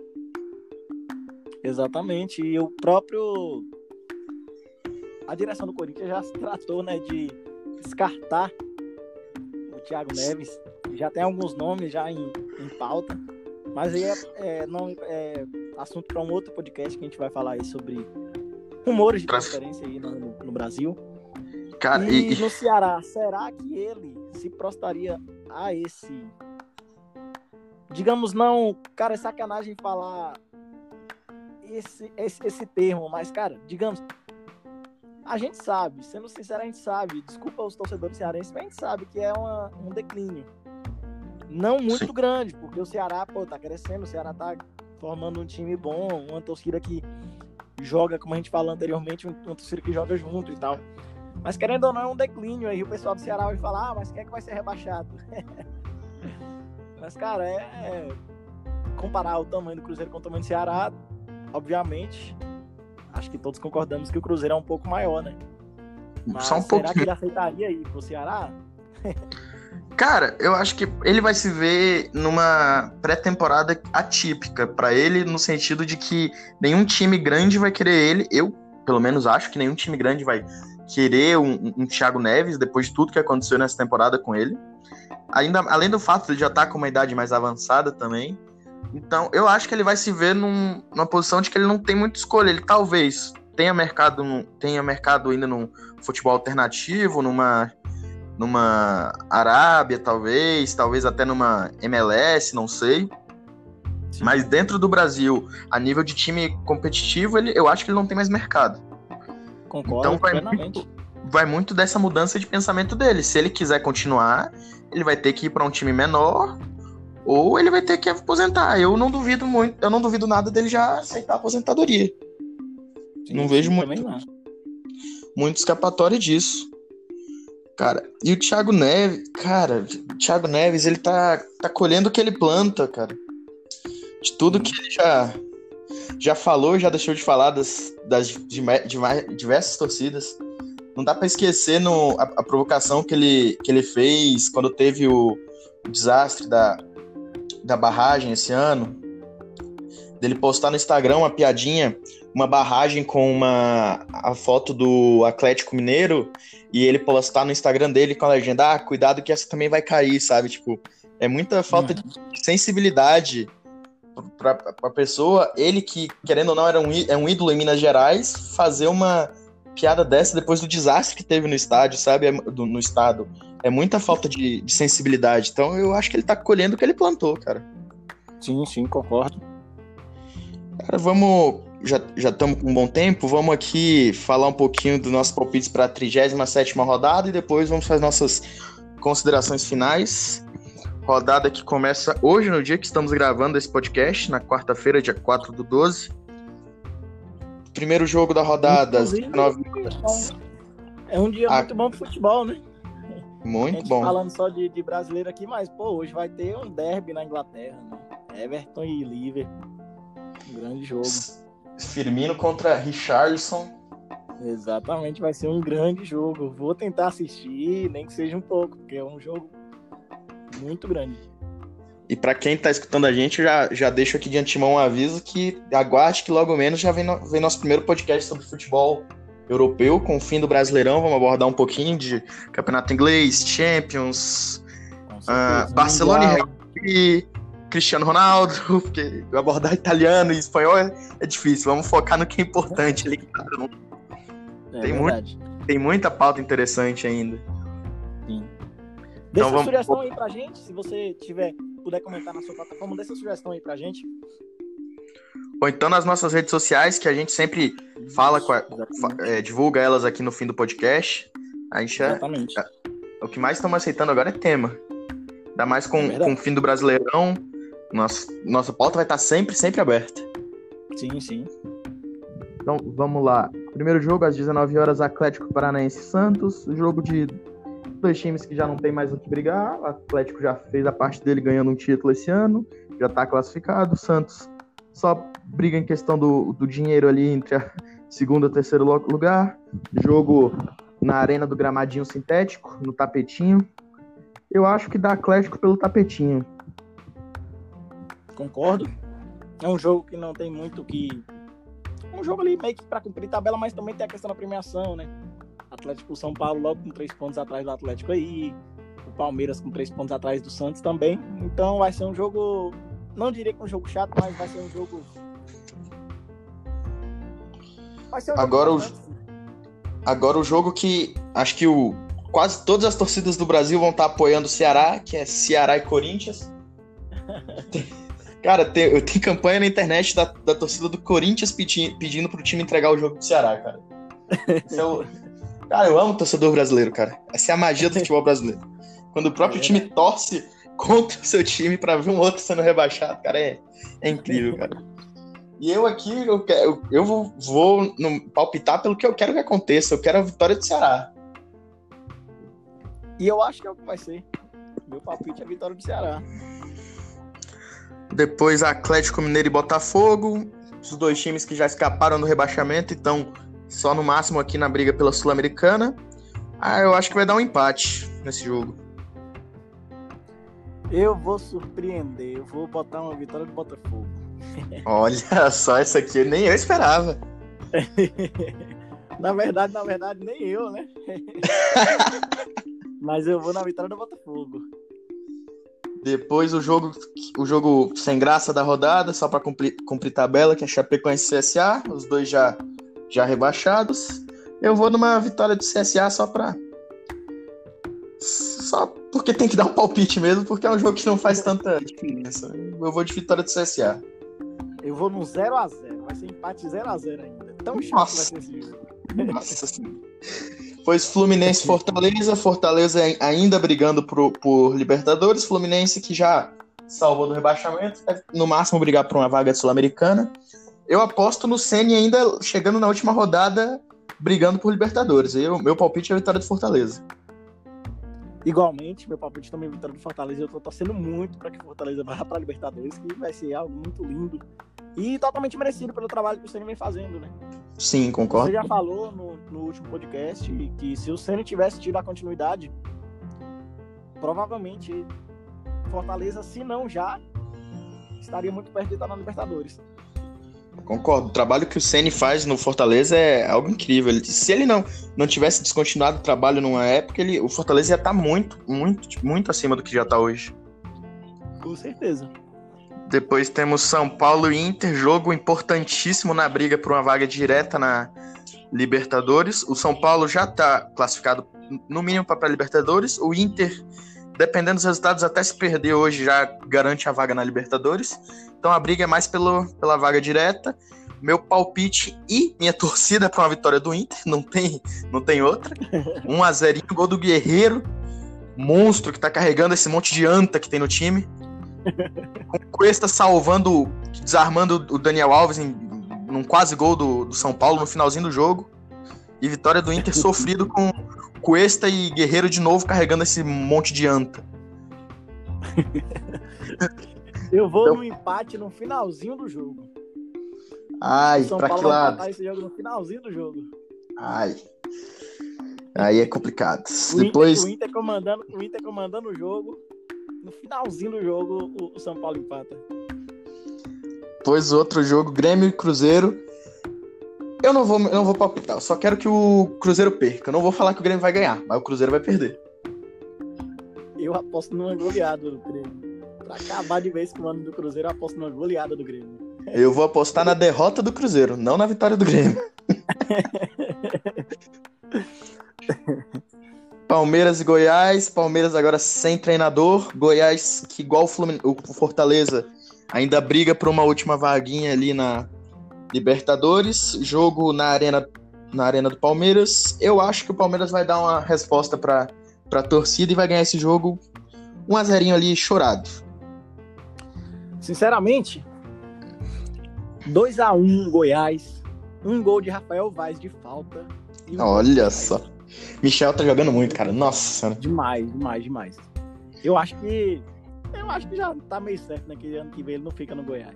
Exatamente. E o próprio. A direção do Corinthians já se tratou né, de descartar o Thiago Neves. Já tem alguns nomes já em, em pauta. Mas aí é, é não, é assunto para um outro podcast que a gente vai falar aí sobre rumores de transferência aí no, no Brasil. Cara, e, e no Ceará, será que ele se prostaria a esse. Digamos, não, cara, é sacanagem falar esse, esse, esse termo, mas, cara, digamos, a gente sabe, sendo sincero, a gente sabe, desculpa os torcedores cearenses, mas a gente sabe que é uma, um declínio. Não muito Sim. grande, porque o Ceará, pô, tá crescendo, o Ceará tá formando um time bom, uma torcida que joga, como a gente falou anteriormente, uma torcida que joga junto e tal. Mas querendo ou não, é um declínio aí. O pessoal do Ceará vai falar, ah, mas quem é que vai ser rebaixado? mas, cara, é, é, comparar o tamanho do Cruzeiro com o tamanho do Ceará, obviamente, acho que todos concordamos que o Cruzeiro é um pouco maior, né? Mas Só um será pouquinho. que ele aceitaria ir pro Ceará? Cara, eu acho que ele vai se ver numa pré-temporada atípica para ele, no sentido de que nenhum time grande vai querer ele. Eu, pelo menos, acho que nenhum time grande vai querer um, um Thiago Neves depois de tudo que aconteceu nessa temporada com ele. Ainda, além do fato de ele já estar tá com uma idade mais avançada também. Então, eu acho que ele vai se ver num, numa posição de que ele não tem muita escolha. Ele talvez tenha mercado, tenha mercado ainda no futebol alternativo, numa, numa Arábia, talvez, talvez até numa MLS, não sei. Sim. Mas dentro do Brasil, a nível de time competitivo, ele, eu acho que ele não tem mais mercado. Concordo então vai muito, vai muito dessa mudança de pensamento dele. Se ele quiser continuar, ele vai ter que ir para um time menor ou ele vai ter que aposentar. Eu não duvido muito, eu não duvido nada dele já aceitar a aposentadoria. Sim, não vejo muito, não. muito escapatório disso. Cara, e o Thiago Neves, cara, o Thiago Neves, ele tá, tá colhendo o que ele planta, cara. De tudo que ele já já falou, já deixou de falar das, das de, de, diversas torcidas. Não dá para esquecer no, a, a, provocação que ele, que ele fez quando teve o, o desastre da, da barragem esse ano. Dele postar no Instagram uma piadinha, uma barragem com uma a foto do Atlético Mineiro e ele postar no Instagram dele com a legenda: ah, cuidado que essa também vai cair, sabe? Tipo, é muita falta uhum. de sensibilidade para a pessoa, ele que, querendo ou não, era um, é um ídolo em Minas Gerais, fazer uma piada dessa depois do desastre que teve no estádio, sabe? É, do, no estado. É muita falta de, de, sensibilidade. Então eu acho que ele tá colhendo o que ele plantou, cara. Sim, sim, concordo. Cara, vamos. Já estamos com um bom tempo. Vamos aqui falar um pouquinho dos nossos palpites para a 37 rodada e depois vamos fazer nossas considerações finais. Rodada que começa hoje, no dia que estamos gravando esse podcast, na quarta-feira, dia 4 do 12. Primeiro jogo da rodada, às 19 horas. É um dia a... muito bom pro futebol, né? Muito bom. Falando só de, de, brasileiro aqui, mas, pô, hoje vai ter um derby na Inglaterra, né? Everton e Liverpool. Um grande jogo. Firmino contra Richardson. Exatamente, vai ser um grande jogo. Vou tentar assistir, nem que seja um pouco, porque é um jogo muito grande. E para quem tá escutando a gente, já, já deixo aqui de antemão um aviso que aguarde que logo menos já vem, no, vem nosso primeiro podcast sobre futebol europeu, com o fim do Brasileirão. Vamos abordar um pouquinho de campeonato inglês, Champions, uh, Barcelona e Cristiano Ronaldo, porque abordar italiano e espanhol é, é, difícil. Vamos focar no que é importante ali. É tem, muito, tem muita pauta interessante ainda. Deixa então, vamos... sugestão aí pra gente, se você tiver, puder comentar na sua plataforma, deixa sugestão aí pra gente. Ou então nas nossas redes sociais, que a gente sempre fala, a, é, divulga elas aqui no fim do podcast. A gente é, Exatamente. É, o que mais estamos aceitando agora é tema. Ainda mais com, é com o fim do Brasileirão. Nossa, nossa pauta vai estar sempre, sempre aberta. Sim, sim. Então, vamos lá. Primeiro jogo, às 19 horas, Atlético Paranaense Santos. Jogo de dois times que já não tem mais o que brigar. O Atlético já fez a parte dele ganhando um título esse ano, já está classificado. O Santos só briga em questão do, do dinheiro ali entre a segundo e terceiro lugar. Jogo na arena do gramadinho sintético, no tapetinho. Eu acho que dá Atlético pelo tapetinho. Concordo. É um jogo que não tem muito que. Um jogo ali meio que para cumprir tabela, mas também tem a questão da premiação, né? Atlético São Paulo logo com três pontos atrás do Atlético aí. O Palmeiras com três pontos atrás do Santos também. Então vai ser um jogo. Não diria que um jogo chato, mas vai ser um jogo. Vai ser um agora, jogo o... agora o jogo que acho que o... quase todas as torcidas do Brasil vão estar apoiando o Ceará, que é Ceará e Corinthians. Cara, tem, tem campanha na internet da, da torcida do Corinthians pedindo, pedindo pro time entregar o jogo do Ceará, cara. É Cara, eu amo o torcedor brasileiro, cara. Essa é a magia do futebol brasileiro. Quando o próprio é time torce contra o seu time para ver um outro sendo rebaixado, cara, é, é incrível, cara. E eu aqui, eu, eu, eu vou, vou no, palpitar pelo que eu quero que aconteça. Eu quero a vitória do Ceará. E eu acho que é o que vai ser. Meu palpite é a vitória do Ceará. Depois Atlético Mineiro e Botafogo. Os dois times que já escaparam do rebaixamento e estão só no máximo aqui na briga pela Sul-Americana. Ah, eu acho que vai dar um empate nesse jogo. Eu vou surpreender, eu vou botar uma vitória do Botafogo. Olha só, essa aqui nem eu esperava. na verdade, na verdade, nem eu, né? Mas eu vou na vitória do Botafogo. Depois o jogo, o jogo sem graça da rodada, só para cumprir, cumprir tabela, que é Chapecoense e CSA. Os dois já já rebaixados. Eu vou numa vitória do CSA só pra. Só porque tem que dar um palpite mesmo, porque é um jogo que não faz tanta diferença. Eu vou de vitória do CSA. Eu vou no 0x0. Vai ser empate 0x0 ainda. Tão chato Nossa. vai ser esse jogo. Nossa Pois Fluminense Fortaleza. Fortaleza ainda brigando por, por Libertadores. Fluminense que já salvou do rebaixamento. no máximo brigar por uma vaga sul-americana. Eu aposto no Ceni ainda chegando na última rodada, brigando por Libertadores. Eu, meu palpite é a vitória do Fortaleza. Igualmente, meu palpite também vitória do Fortaleza. Eu tô torcendo muito para que o Fortaleza vá para Libertadores, que vai ser algo muito lindo e totalmente merecido pelo trabalho que o Ceni vem fazendo, né? Sim, concordo. Você já falou no, no último podcast que se o Ceni tivesse tido a continuidade, provavelmente Fortaleza, se não já, estaria muito perto de estar na Libertadores. Concordo. O trabalho que o Ceni faz no Fortaleza é algo incrível. Ele, se ele não, não tivesse descontinuado o trabalho numa época, ele, o Fortaleza ia estar muito, muito, muito acima do que já está hoje. Com certeza. Depois temos São Paulo e Inter, jogo importantíssimo na briga por uma vaga direta na Libertadores. O São Paulo já está classificado no mínimo para a Libertadores. O Inter dependendo dos resultados, até se perder hoje já garante a vaga na Libertadores. Então a briga é mais pelo, pela vaga direta. Meu palpite e minha torcida para uma vitória do Inter, não tem, não tem outra. 1 a 0 gol do Guerreiro, monstro que tá carregando esse monte de anta que tem no time. Com Cuesta salvando, desarmando o Daniel Alves em num quase gol do, do São Paulo no finalzinho do jogo. E vitória do Inter sofrido com Cuesta e Guerreiro de novo carregando esse monte de anta. Eu vou então... no empate no finalzinho do jogo. Ai, São pra Paulo que lado? esse jogo no finalzinho do jogo. Ai. Aí é complicado. O Depois... Inter, o, Inter comandando, o Inter comandando o jogo. No finalzinho do jogo, o, o São Paulo empata. Depois outro jogo, Grêmio e Cruzeiro. Eu não vou, eu não vou palpitar, eu só quero que o Cruzeiro perca. Eu não vou falar que o Grêmio vai ganhar, mas o Cruzeiro vai perder. Eu aposto numa goleada do Grêmio. Pra acabar de vez com o ano do Cruzeiro, eu aposto numa goleada do Grêmio. Eu vou apostar na derrota do Cruzeiro, não na vitória do Grêmio. Palmeiras e Goiás. Palmeiras agora sem treinador. Goiás, que igual o, Flumin... o Fortaleza, ainda briga por uma última vaguinha ali na, Libertadores, jogo na arena, na arena do Palmeiras. Eu acho que o Palmeiras vai dar uma resposta para a torcida e vai ganhar esse jogo um a zerinho ali chorado. Sinceramente, 2 a 1 um, Goiás, um gol de Rafael Vaz de falta. Um Olha só. Michel tá jogando muito, cara. Nossa. Demais, demais, demais. Eu acho que eu acho que já tá meio certo, né? Que ano que vem ele não fica no Goiás.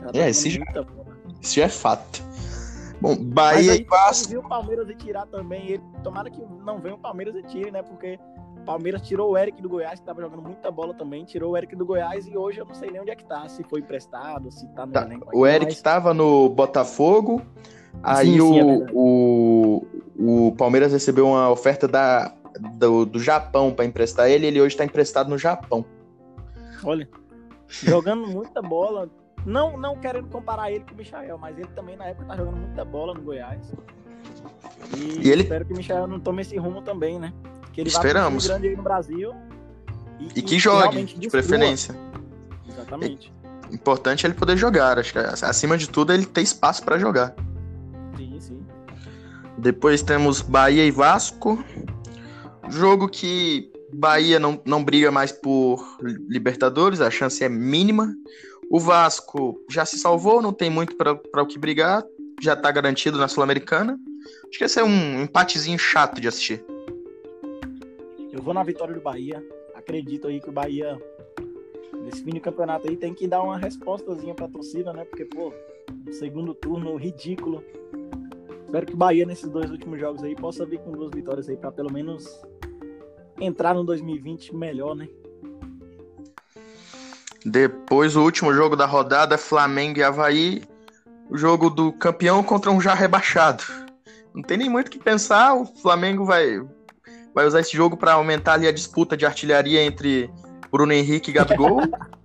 Tá é, esse já... Isso já é fato. Bom, Bahia e Vasco. viu o Palmeiras e tirar também. Ele, tomara que não venha o Palmeiras e tire, né? Porque o Palmeiras tirou o Eric do Goiás, que tava jogando muita bola também. Tirou o Eric do Goiás e hoje eu não sei nem onde é que tá. Se foi emprestado, se tá no tá. elenco. O Eric mas... tava no Botafogo. Aí sim, o, sim, é o, o Palmeiras recebeu uma oferta da, do, do Japão para emprestar ele. Ele hoje tá emprestado no Japão. Olha, jogando muita bola, não, não querendo comparar ele com o Michael, mas ele também na época tá jogando muita bola no Goiás. E, e ele... espero que o Michael não tome esse rumo também, né? Que ele Esperamos. vai grande aí no Brasil. E, e que jogue, de preferência. Exatamente. E, importante é ele poder jogar. Acho que acima de tudo ele ter espaço para jogar. Sim, sim. Depois temos Bahia e Vasco. Jogo que Bahia não, não briga mais por Libertadores, a chance é mínima. O Vasco já se salvou, não tem muito para o que brigar, já está garantido na Sul-Americana. Acho que esse é um empatezinho chato de assistir. Eu vou na vitória do Bahia. Acredito aí que o Bahia, nesse fim de campeonato aí, tem que dar uma respostazinha para a torcida, né? Porque, pô, segundo turno ridículo. Espero que o Bahia, nesses dois últimos jogos aí, possa vir com duas vitórias aí, para pelo menos entrar no 2020 melhor, né? Depois, o último jogo da rodada, Flamengo e Havaí. O jogo do campeão contra um já rebaixado. Não tem nem muito o que pensar. O Flamengo vai, vai usar esse jogo para aumentar ali a disputa de artilharia entre Bruno Henrique e Gabigol.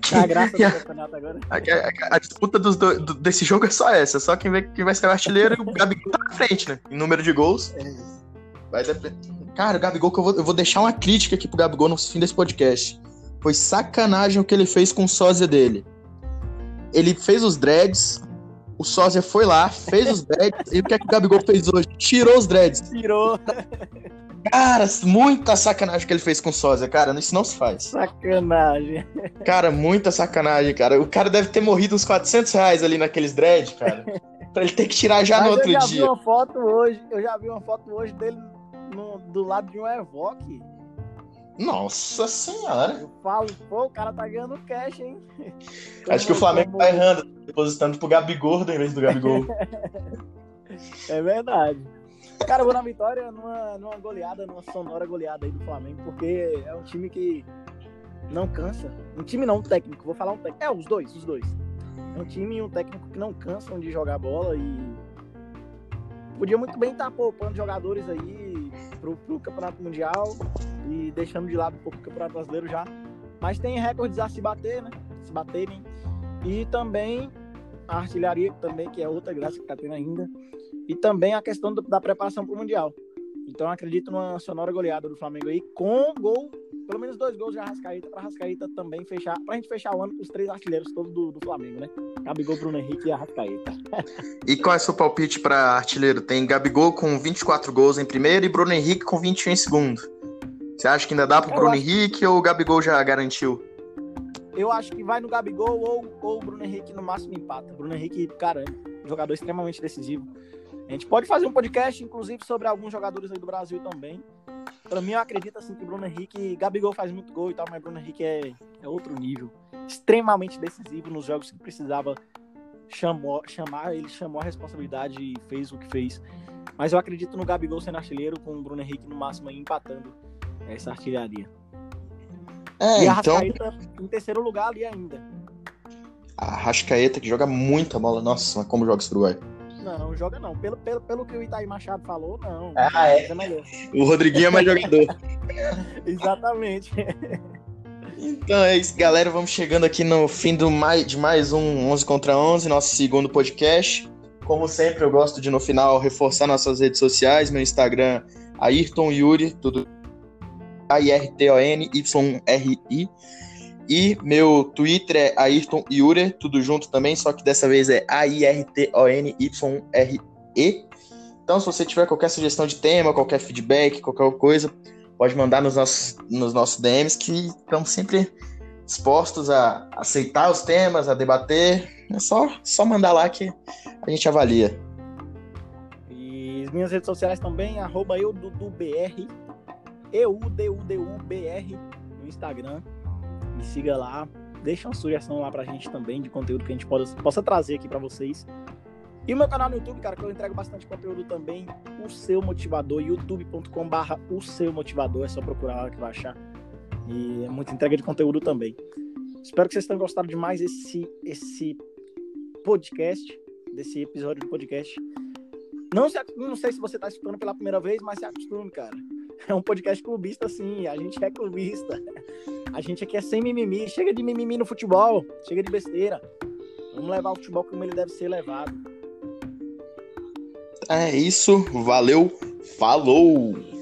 que, a graça do a, campeonato agora. A, a, a disputa dos do, do, desse jogo é só essa. Só quem vai, quem vai ser o artilheiro e o Gabigol tá na frente, né? Em número de gols. É. Cara, o Gabigol, que eu vou, eu vou deixar uma crítica aqui pro Gabigol no fim desse podcast. Foi sacanagem o que ele fez com o sósia dele. Ele fez os dreads, o sósia foi lá, fez os dreads, e o que, é que o Gabigol fez hoje? Tirou os dreads. Tirou. Cara, muita sacanagem que ele fez com o sósia, cara. Isso não se faz. Sacanagem. Cara, muita sacanagem, cara. O cara deve ter morrido uns 400 reais ali naqueles dreads, cara. pra ele ter que tirar já Mas no outro dia. Eu já vi uma foto hoje, eu já vi uma foto hoje dele no, do lado de um Evoque Nossa senhora. Eu falo, pô, o cara tá ganhando cash, hein? Acho que o Flamengo como... tá errando, depositando pro Gabigol em vez do Gabigol. é verdade. Cara, eu vou na vitória numa, numa goleada, numa sonora goleada aí do Flamengo, porque é um time que não cansa. Um time não, um técnico, vou falar um técnico. É, os dois, os dois. É um time e um técnico que não cansam de jogar bola e podia muito bem estar tá poupando jogadores aí pro, pro Campeonato Mundial e deixando de lado um pouco o Campeonato Brasileiro já. Mas tem recordes a se bater, né? Se baterem. E também a artilharia também, que é outra graça que tá tendo ainda. E também a questão do, da preparação para o Mundial. Então acredito numa sonora goleada do Flamengo aí, com gol, pelo menos dois gols de Arrascaeta, para Arrascaeta também fechar, para a gente fechar o ano com os três artilheiros todos do, do Flamengo, né? Gabigol, Bruno Henrique e Arrascaeta. e qual é seu palpite para artilheiro? Tem Gabigol com 24 gols em primeiro e Bruno Henrique com 21 em segundo. Você acha que ainda dá pro Bruno acho... Henrique ou o Gabigol já garantiu? Eu acho que vai no Gabigol ou, ou o Bruno Henrique no máximo empata. Bruno Henrique, cara, jogador extremamente decisivo. A gente pode fazer um podcast, inclusive, sobre alguns jogadores aí do Brasil também. Para mim, eu acredito assim que Bruno Henrique, Gabigol faz muito gol e tal, mas Bruno Henrique é, é outro nível. Extremamente decisivo nos jogos que precisava chamou, chamar, ele chamou a responsabilidade e fez o que fez. Mas eu acredito no Gabigol sendo artilheiro, com o Bruno Henrique no máximo aí, empatando essa artilharia. É, e a então... em terceiro lugar ali ainda. A Rascaeta que joga muita bola. Nossa, como joga esse Uruguai. Não, joga não. Pelo, pelo, pelo que o Itaí Machado falou, não. Ah, é. O Rodriguinho é mais jogador. Exatamente. Então é isso, galera. Vamos chegando aqui no fim do mais, de mais um 11 contra 11, nosso segundo podcast. Como sempre, eu gosto de no final reforçar nossas redes sociais. Meu Instagram, Ayrton Yuri, tudo A-I-R-T-O-N-Y-R-I. E meu Twitter é Ayrton Iure, tudo junto também, só que dessa vez é A-I-R-T-O-N-Y-R-E. Então, se você tiver qualquer sugestão de tema, qualquer feedback, qualquer coisa, pode mandar nos nossos, nos nossos DMs, que estamos sempre dispostos a aceitar os temas, a debater. É só, só mandar lá que a gente avalia. E as minhas redes sociais também, arroba eududubr, E-U-D-U-D-U-B-R no Instagram me siga lá, deixa uma sugestão lá pra gente também de conteúdo que a gente possa, possa trazer aqui para vocês. E o meu canal no YouTube, cara, que eu entrego bastante conteúdo também, o seu motivador, youtube.com/barra o seu motivador, é só procurar lá que vai achar. E é muita entrega de conteúdo também. Espero que vocês tenham gostado demais esse esse podcast, desse episódio do podcast. Não, se, não sei se você está escutando pela primeira vez, mas se acostume, cara. É um podcast clubista, sim. A gente é clubista. A gente aqui é sem mimimi. Chega de mimimi no futebol. Chega de besteira. Vamos levar o futebol como ele deve ser levado. É isso. Valeu. Falou.